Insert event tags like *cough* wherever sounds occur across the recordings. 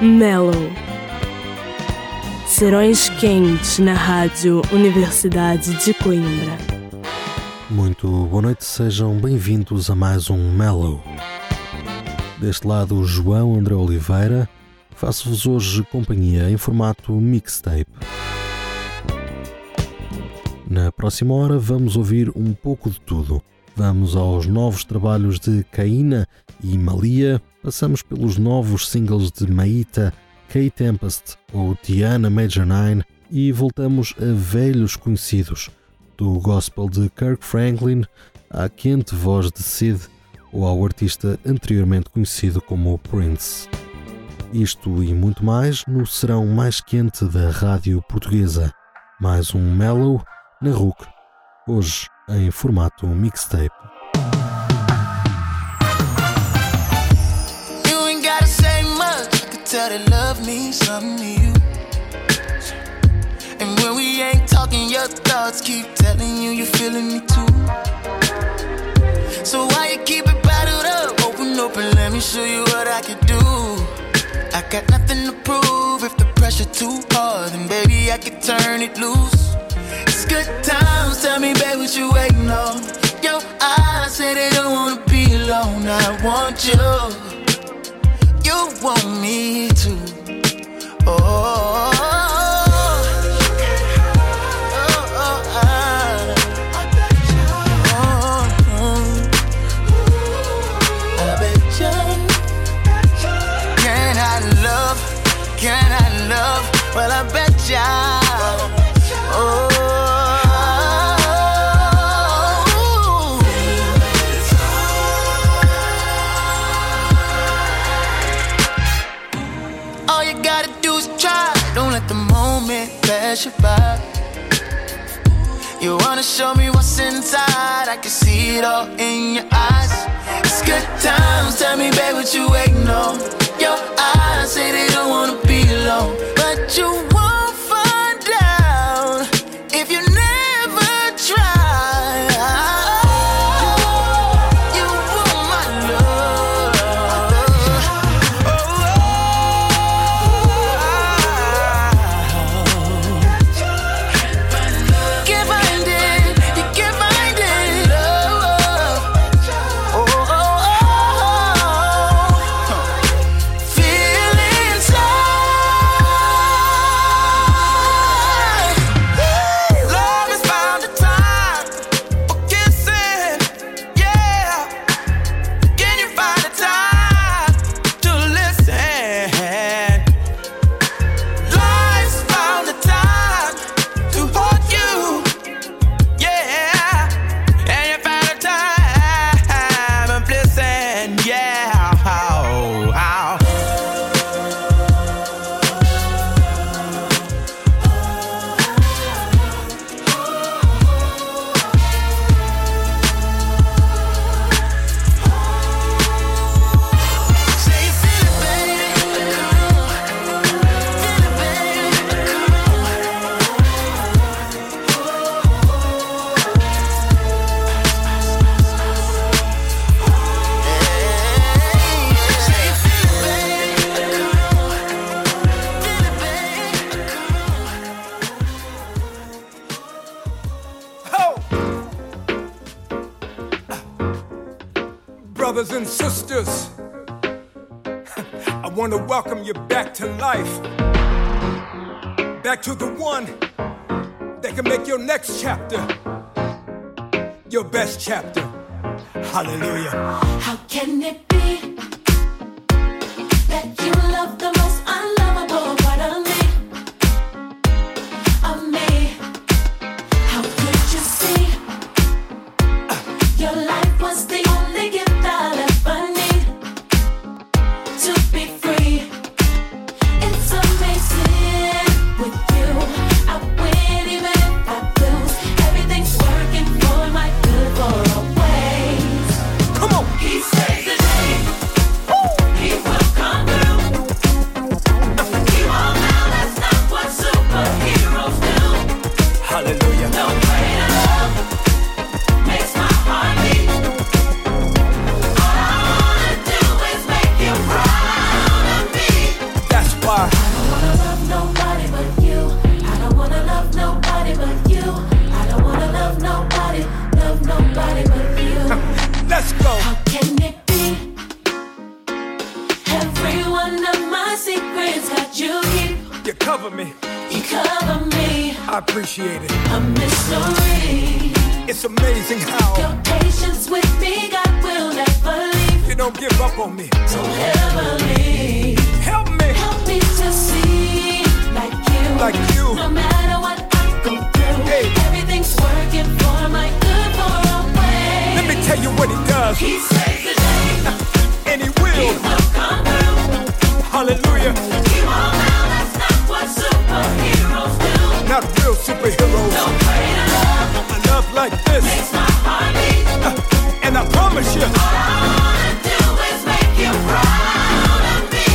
Mellow. Serões quentes na Rádio Universidade de Coimbra. Muito boa noite, sejam bem-vindos a mais um Mellow. Deste lado, João André Oliveira, faço-vos hoje companhia em formato mixtape. Na próxima hora vamos ouvir um pouco de tudo. Vamos aos novos trabalhos de Caína e Malia, passamos pelos novos singles de Maíta, K-Tempest ou Tiana Major 9 e voltamos a velhos conhecidos, do gospel de Kirk Franklin à quente voz de Sid ou ao artista anteriormente conhecido como Prince. Isto e muito mais no serão mais quente da rádio portuguesa. Mais um Mellow na RUC, hoje em formato mixtape. Tell that love means something to you. And when we ain't talking, your thoughts keep telling you you're feeling me too. So why you keep it bottled up? Open and let me show you what I can do. I got nothing to prove. If the pressure too hard, then baby I can turn it loose. It's good times. Tell me, babe, what you waiting on? Your eyes say they don't wanna be alone. I want you you want me to. Oh. oh, oh. I love? Well, I bet You wanna show me what's inside? I can see it all in your eyes. It's good times. Tell me, babe, what you waiting on? Your eyes say they don't wanna back to life. Back to the one that can make your next chapter your best chapter. Hallelujah. How can it A mystery. It's amazing how Your patience with me, God will never leave. you don't give up on me. Don't ever leave. Help me. Help me to see like you. Like you. No matter what I go through, Hey. everything's working for my good for a way. Let me tell you what he does, He saves the day. *laughs* and he will. He Will come through. Hallelujah. Keep on now, that's not what superheroes do. Not real superheroes. This, and I promise you, All I wanna do is make you proud of me.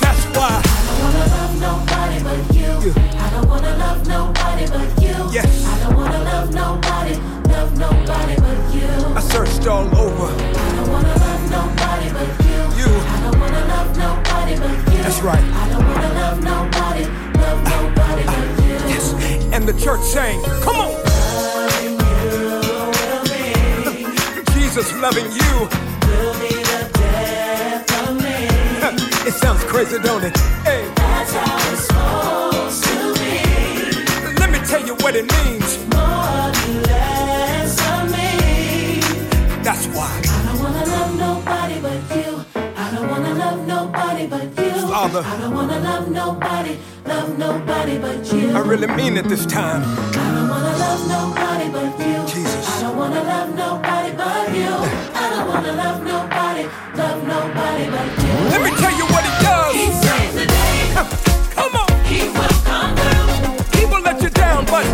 that's why. I don't wanna love nobody but you. I don't wanna love nobody but you. I don't wanna love nobody, love nobody but you. I searched all over. I don't wanna love nobody but you. You. I don't wanna love nobody but you. That's right. I don't wanna love nobody, love nobody but you. Yes. And the church sang, Come on. Jesus loving you. will be the death of me. It sounds crazy, don't it? Hey, That's how it's supposed to be. let me tell you what it means. More than less of me. That's why. I don't wanna love nobody but you. I don't wanna love nobody but you. Father. I don't wanna love nobody, love nobody but you. I really mean it this time. I don't wanna love nobody but you. Jesus. I don't wanna love nobody but you. I don't wanna love nobody, love nobody but you. Let me tell you what he does. He saves the day. Come on. He will come through. He will let you down, but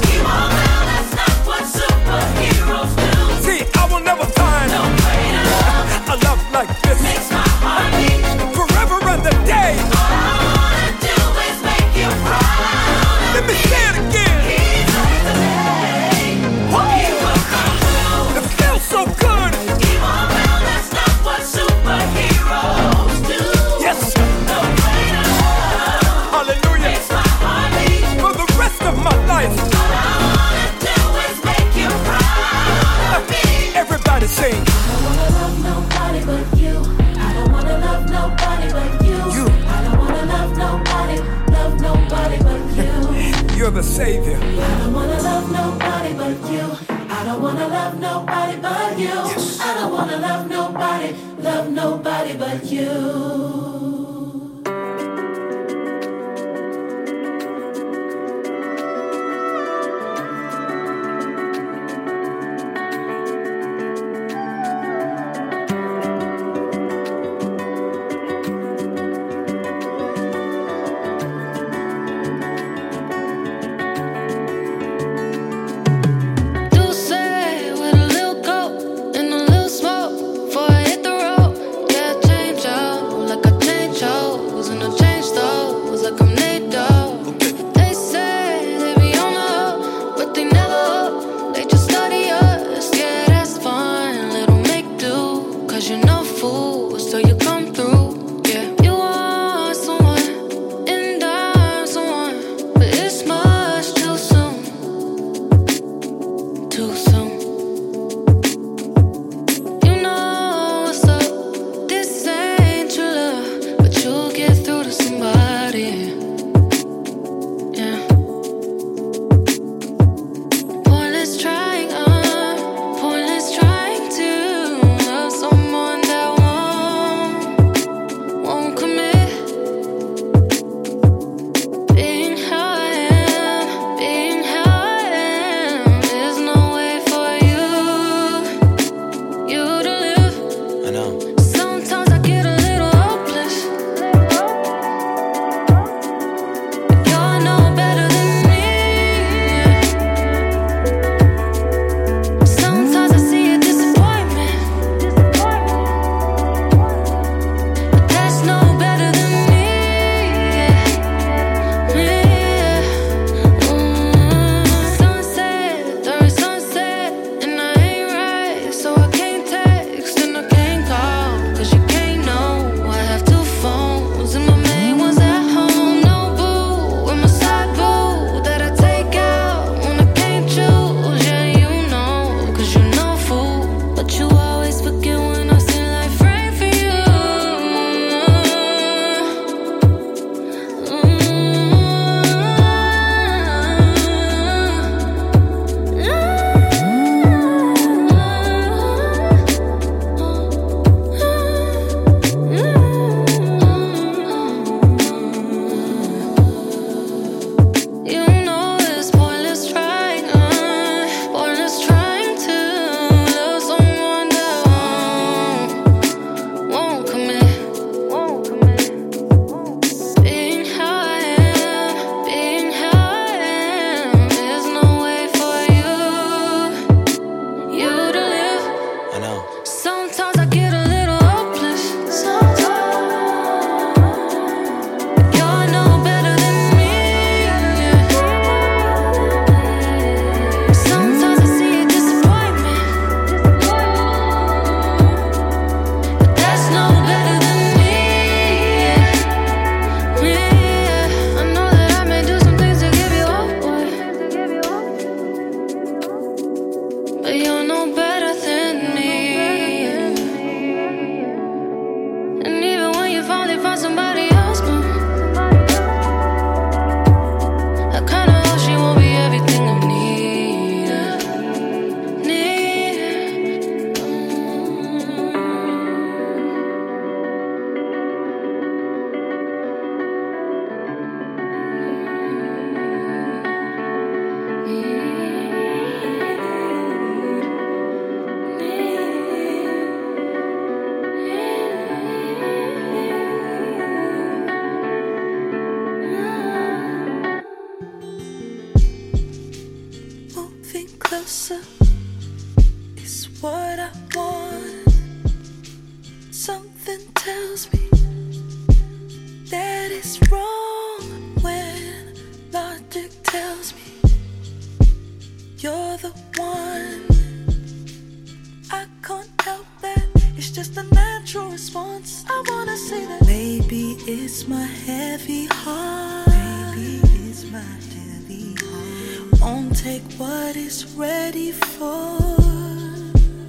take what it's ready for.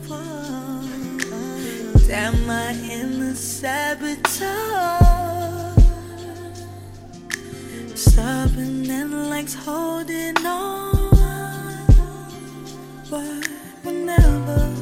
for. Damn my inner saboteur. Stubborn and likes holding on. But whenever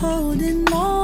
holding on.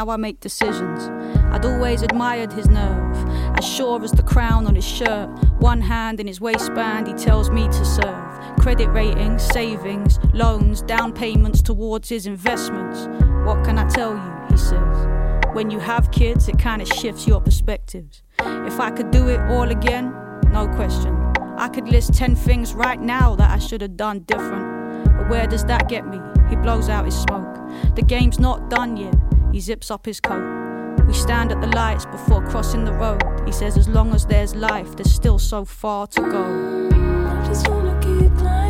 Now I make decisions. I'd always admired his nerve, as sure as the crown on his shirt. One hand in his waistband, he tells me to serve. Credit ratings, savings, loans, down payments towards his investments. What can I tell you? He says. When you have kids, it kind of shifts your perspectives. If I could do it all again, no question. I could list 10 things right now that I should have done different. But where does that get me? He blows out his smoke. The game's not done yet. He zips up his coat. We stand at the lights before crossing the road. He says, as long as there's life, there's still so far to go. I just wanna keep climbing,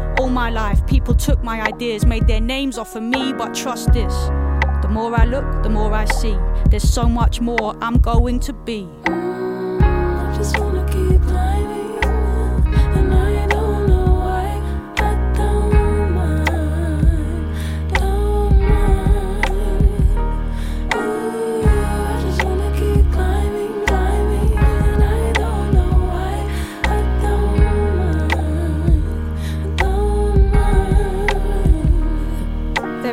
All my life, people took my ideas, made their names off of me, but trust this. The more I look, the more I see. There's so much more I'm going to be. I just wanna keep climbing,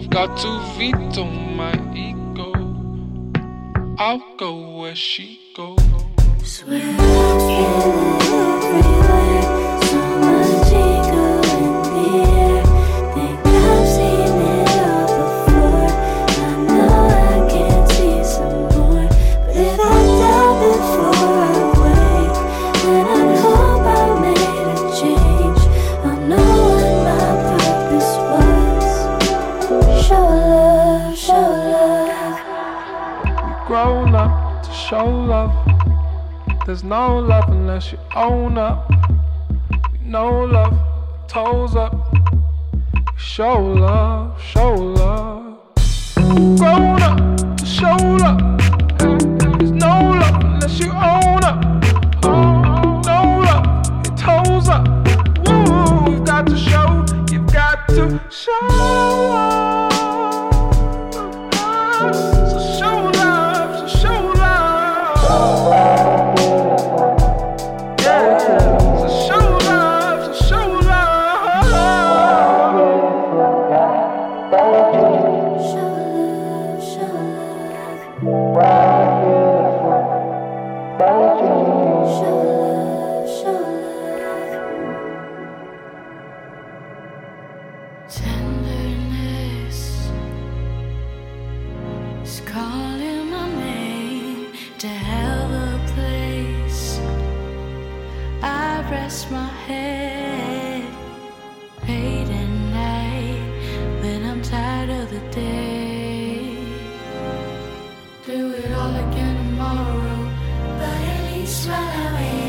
I've got to veto my ego. I'll go where she goes. Swear There's no love unless you own up. No love, toes up. Show love, show love. Grown up, show love. do it all again tomorrow. But at least while I wait.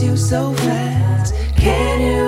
You so fast. Can you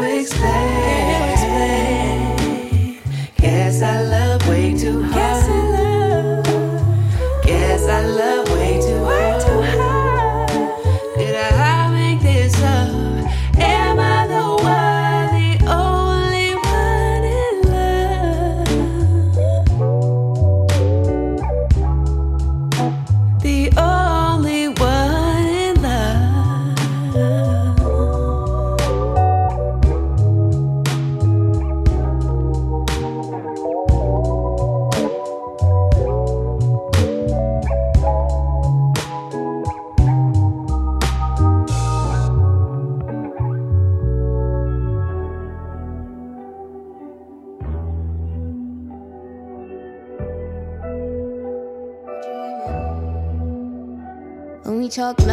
When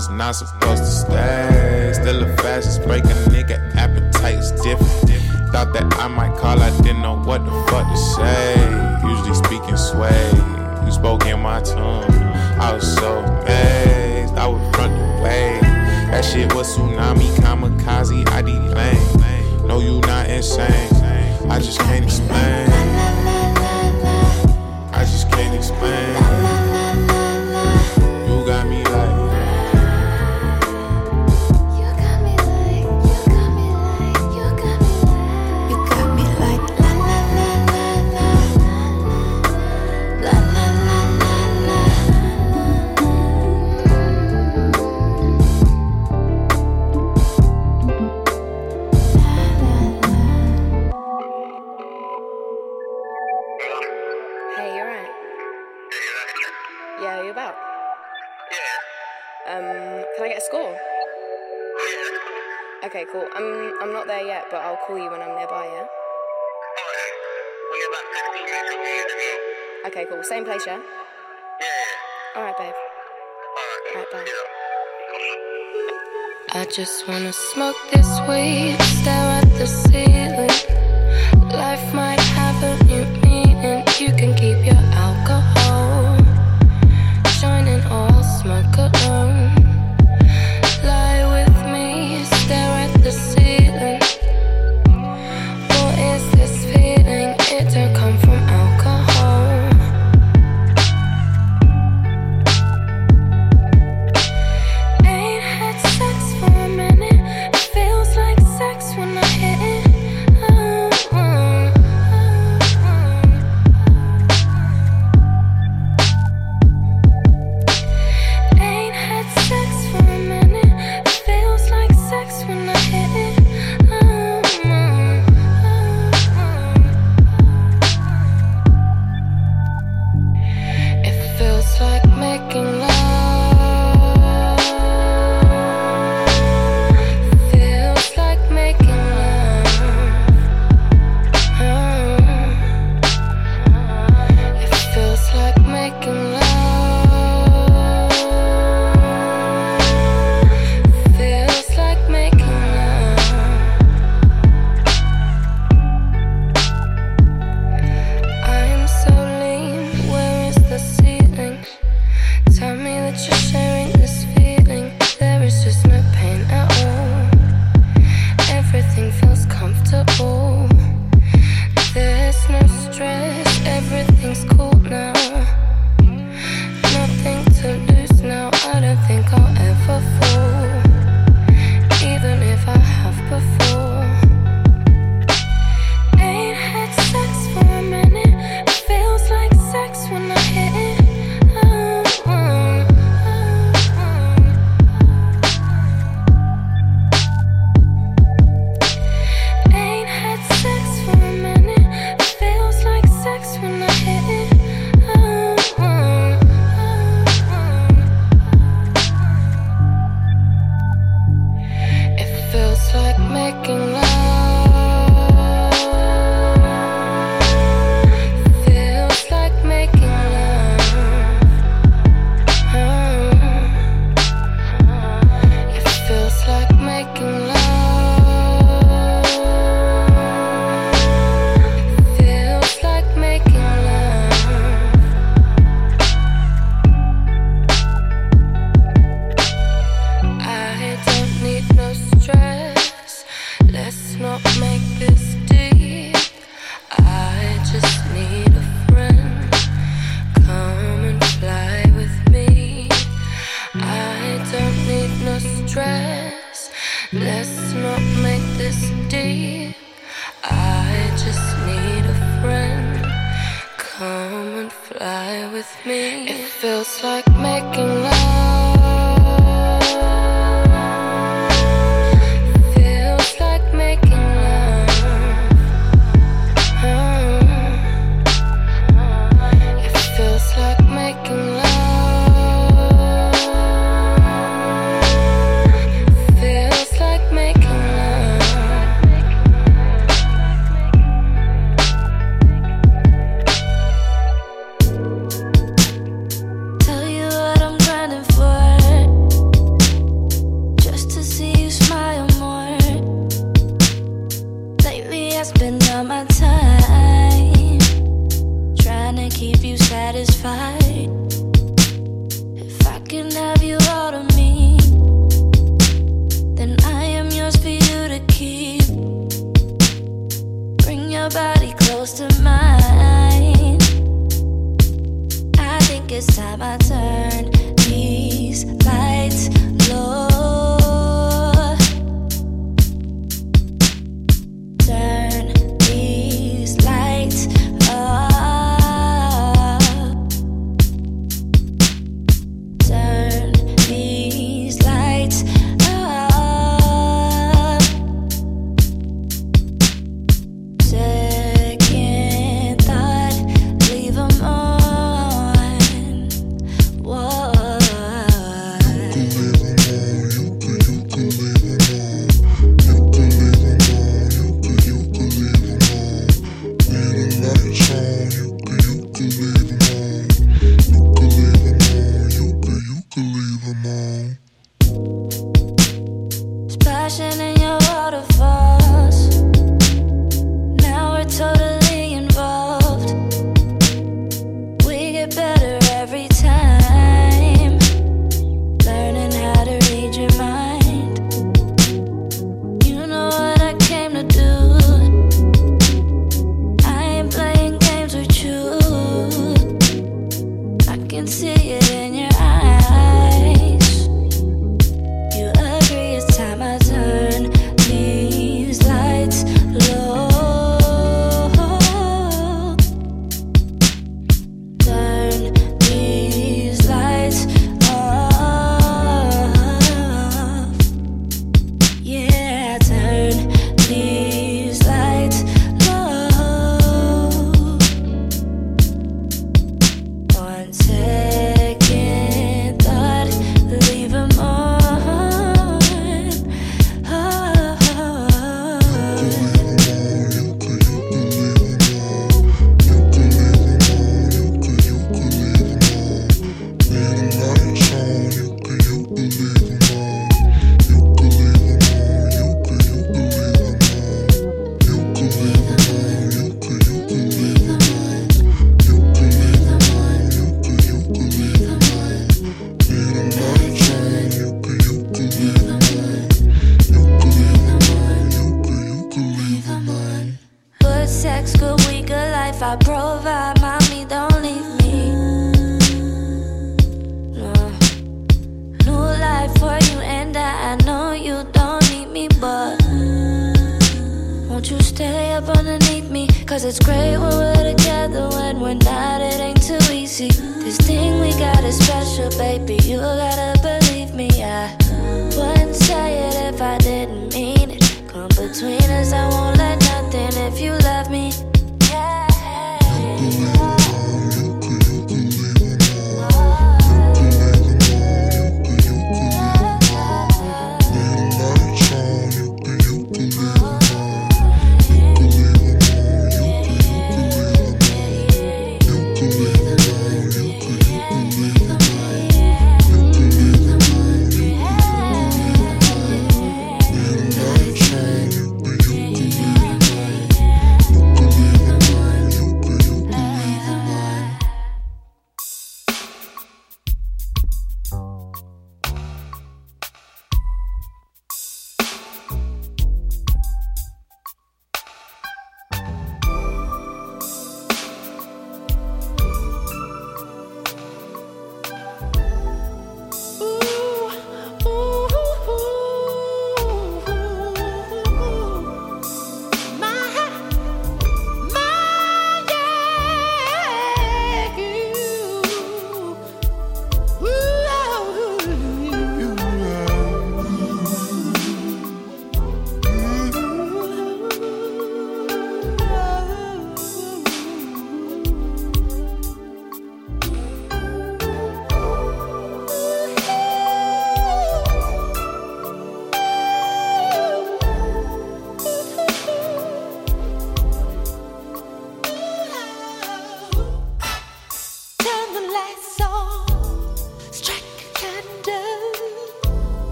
was not supposed about 15 minutes or minutes ago. Okay, cool. Same place, yeah? Yeah, yeah. Alright, babe. Alright. Alright, bye. Yeah. I just wanna smoke this weed, stare at the ceiling.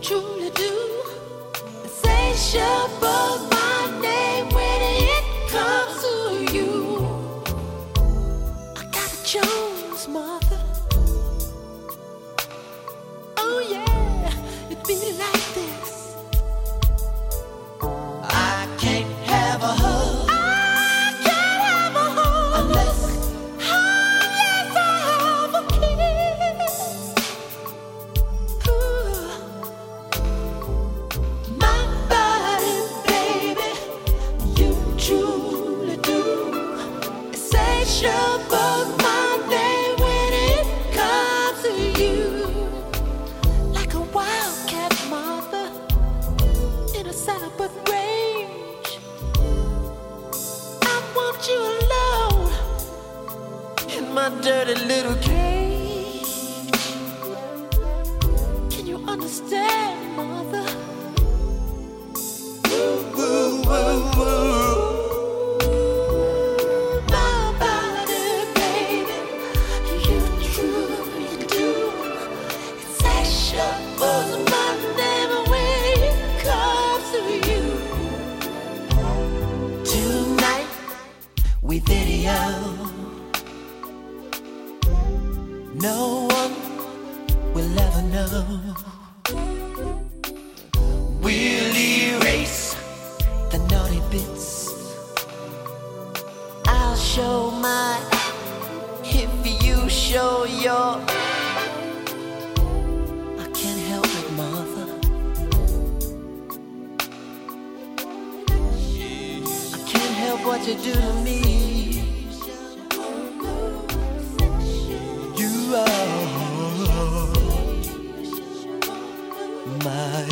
truly do. Insatiable. Can't what you do to me. You are my